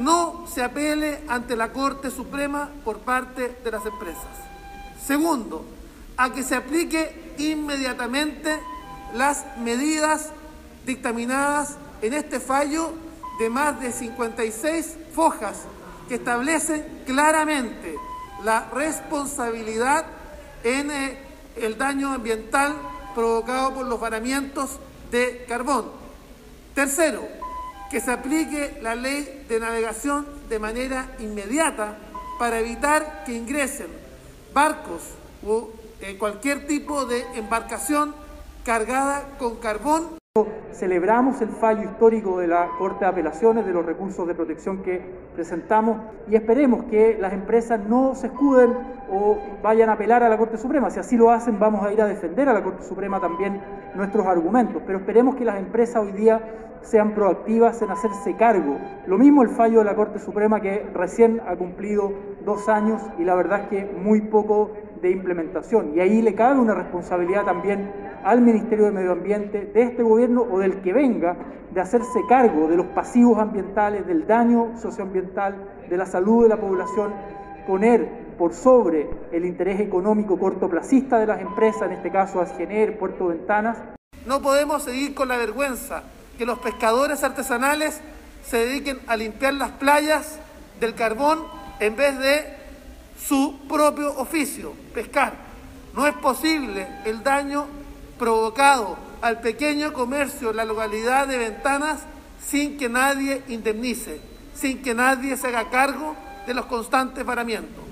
no se apele ante la Corte Suprema por parte de las empresas. Segundo, a que se aplique inmediatamente las medidas dictaminadas en este fallo de más de 56 fojas que establecen claramente la responsabilidad en eh, el daño ambiental provocado por los varamientos de carbón. Tercero, que se aplique la ley de navegación de manera inmediata para evitar que ingresen barcos o eh, cualquier tipo de embarcación cargada con carbón. Celebramos el fallo histórico de la Corte de Apelaciones de los recursos de protección que presentamos y esperemos que las empresas no se escuden o vayan a apelar a la Corte Suprema. Si así lo hacen, vamos a ir a defender a la Corte Suprema también nuestros argumentos. Pero esperemos que las empresas hoy día sean proactivas en hacerse cargo. Lo mismo el fallo de la Corte Suprema que recién ha cumplido dos años y la verdad es que muy poco de implementación. Y ahí le cabe una responsabilidad también al Ministerio de Medio Ambiente, de este gobierno o del que venga, de hacerse cargo de los pasivos ambientales, del daño socioambiental, de la salud de la población, poner por sobre el interés económico cortoplacista de las empresas, en este caso Asgener, Puerto Ventanas. No podemos seguir con la vergüenza que los pescadores artesanales se dediquen a limpiar las playas del carbón en vez de su propio oficio, pescar. No es posible el daño provocado al pequeño comercio en la localidad de Ventanas sin que nadie indemnice, sin que nadie se haga cargo de los constantes varamientos.